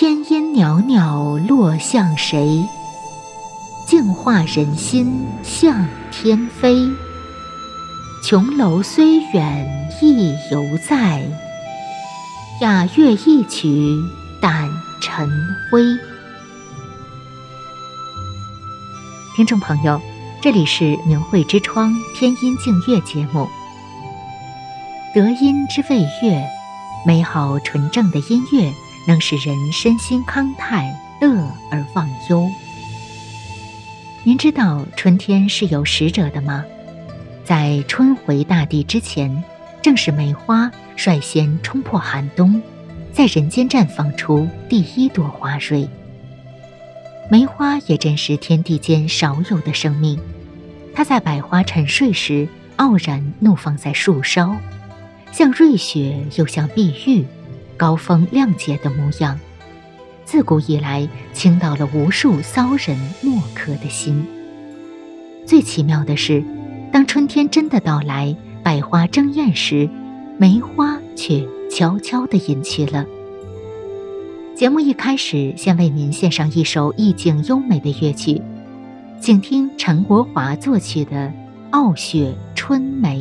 天音袅袅落向谁？净化人心向天飞。琼楼虽远意犹在，雅乐一曲胆尘灰。听众朋友，这里是明慧之窗天音净乐节目。德音之谓乐，美好纯正的音乐能使人身心康泰，乐而忘忧。您知道春天是有使者的吗？在春回大地之前，正是梅花率先冲破寒冬，在人间绽放出第一朵花蕊。梅花也真是天地间少有的生命，它在百花沉睡时傲然怒放在树梢，像瑞雪又像碧玉，高风亮节的模样。自古以来，倾倒了无数骚人墨客的心。最奇妙的是，当春天真的到来，百花争艳时，梅花却悄悄地隐去了。节目一开始，先为您献上一首意境优美的乐曲，请听陈国华作曲的《傲雪春梅》。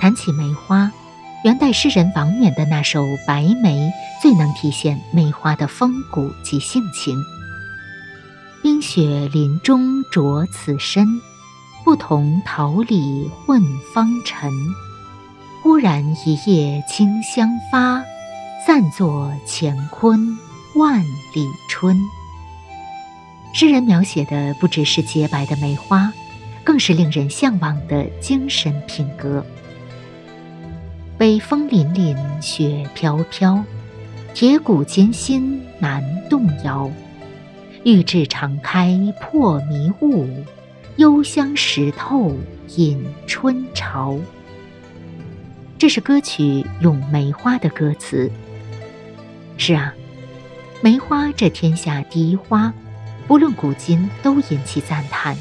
谈起梅花，元代诗人王冕的那首《白梅》最能体现梅花的风骨及性情。冰雪林中着此身，不同桃李混芳尘。忽然一夜清香发，散作乾坤万里春。诗人描写的不只是洁白的梅花，更是令人向往的精神品格。北风凛凛，雪飘飘，铁骨坚心难动摇。玉质常开破迷雾，幽香识透引春潮。这是歌曲《咏梅花》的歌词。是啊，梅花这天下第一花，不论古今都引起赞叹。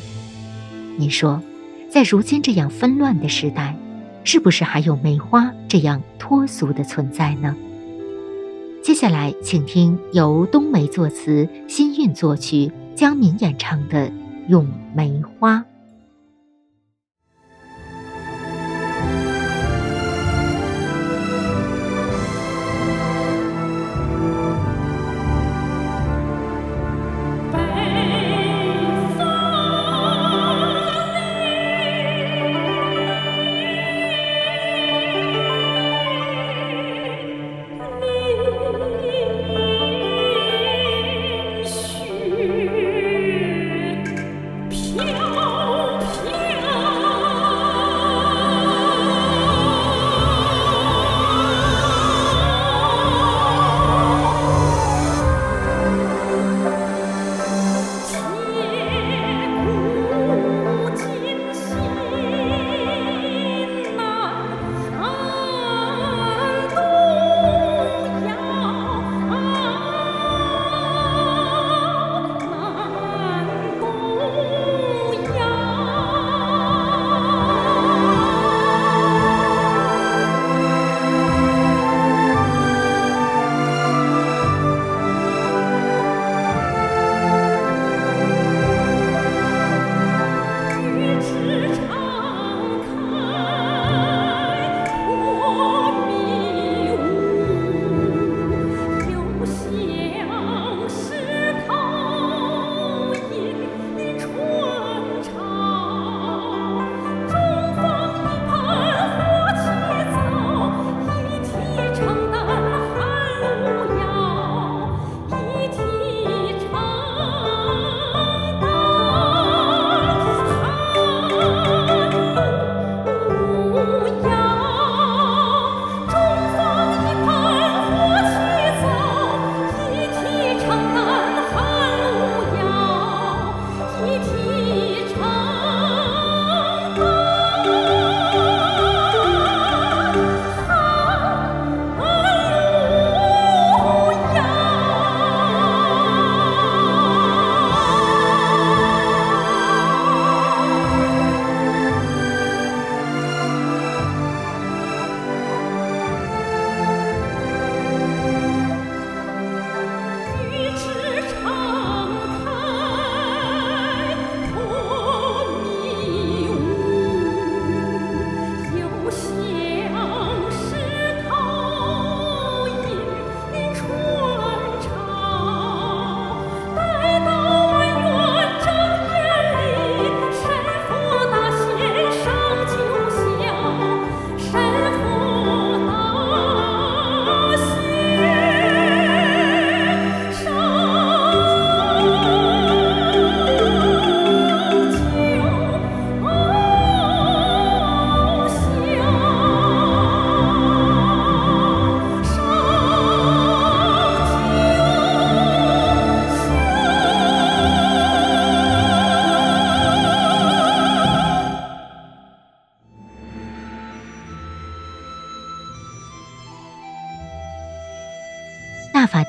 你说，在如今这样纷乱的时代，是不是还有梅花这样脱俗的存在呢？接下来，请听由冬梅作词、新韵作曲、江敏演唱的《咏梅花》。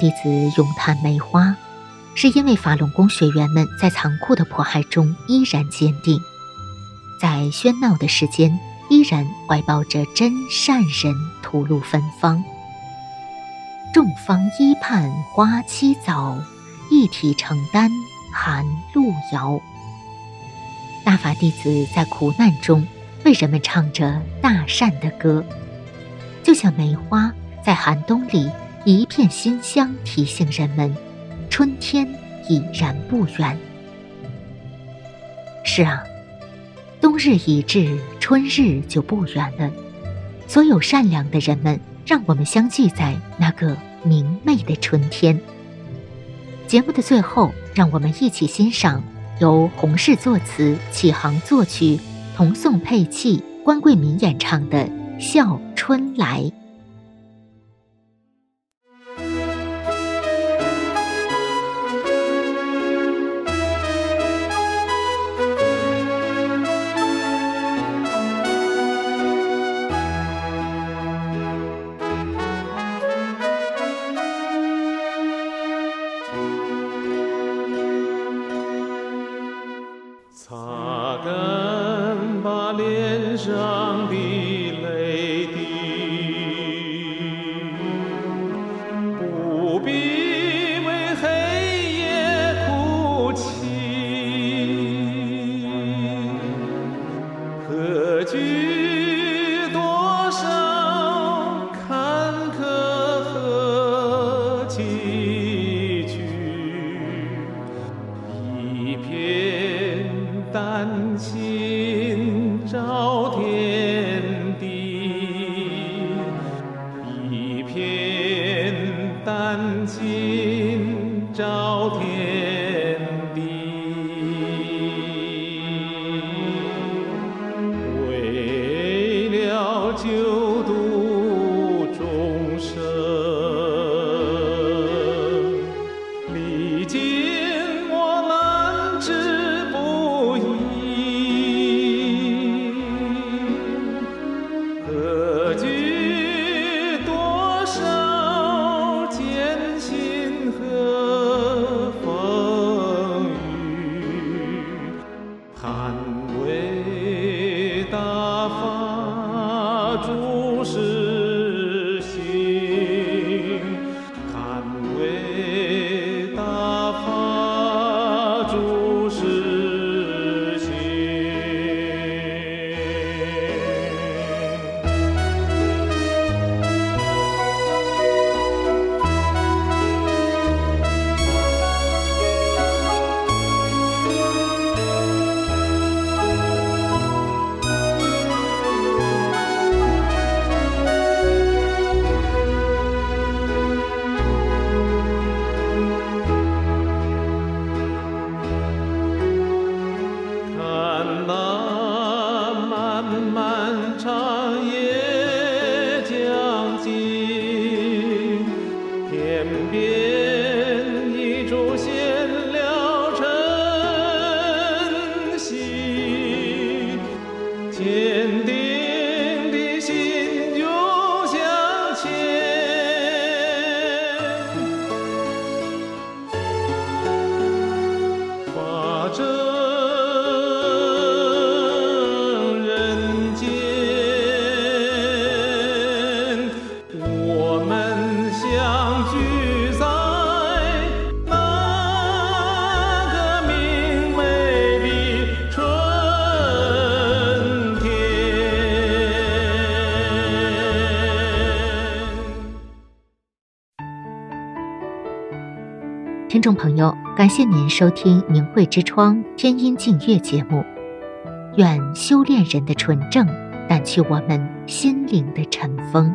弟子咏叹梅花，是因为法轮功学员们在残酷的迫害中依然坚定，在喧闹的世间依然怀抱着真善人，吐露芬芳。众芳依盼花期早，一体承担寒露遥。大法弟子在苦难中为人们唱着大善的歌，就像梅花在寒冬里一片馨香，提醒人们春天已然不远。是啊，冬日已至，春日就不远了。所有善良的人们，让我们相聚在那个明媚的春天。节目的最后，让我们一起欣赏由洪氏作词、启航作曲。同颂配器，关桂民演唱的《笑春来》。 아, 这人间我们相聚在那个明媚的春天。听众朋友感谢您收听《明慧之窗》天音净月节目。愿修炼人的纯正，淡去我们心灵的尘封。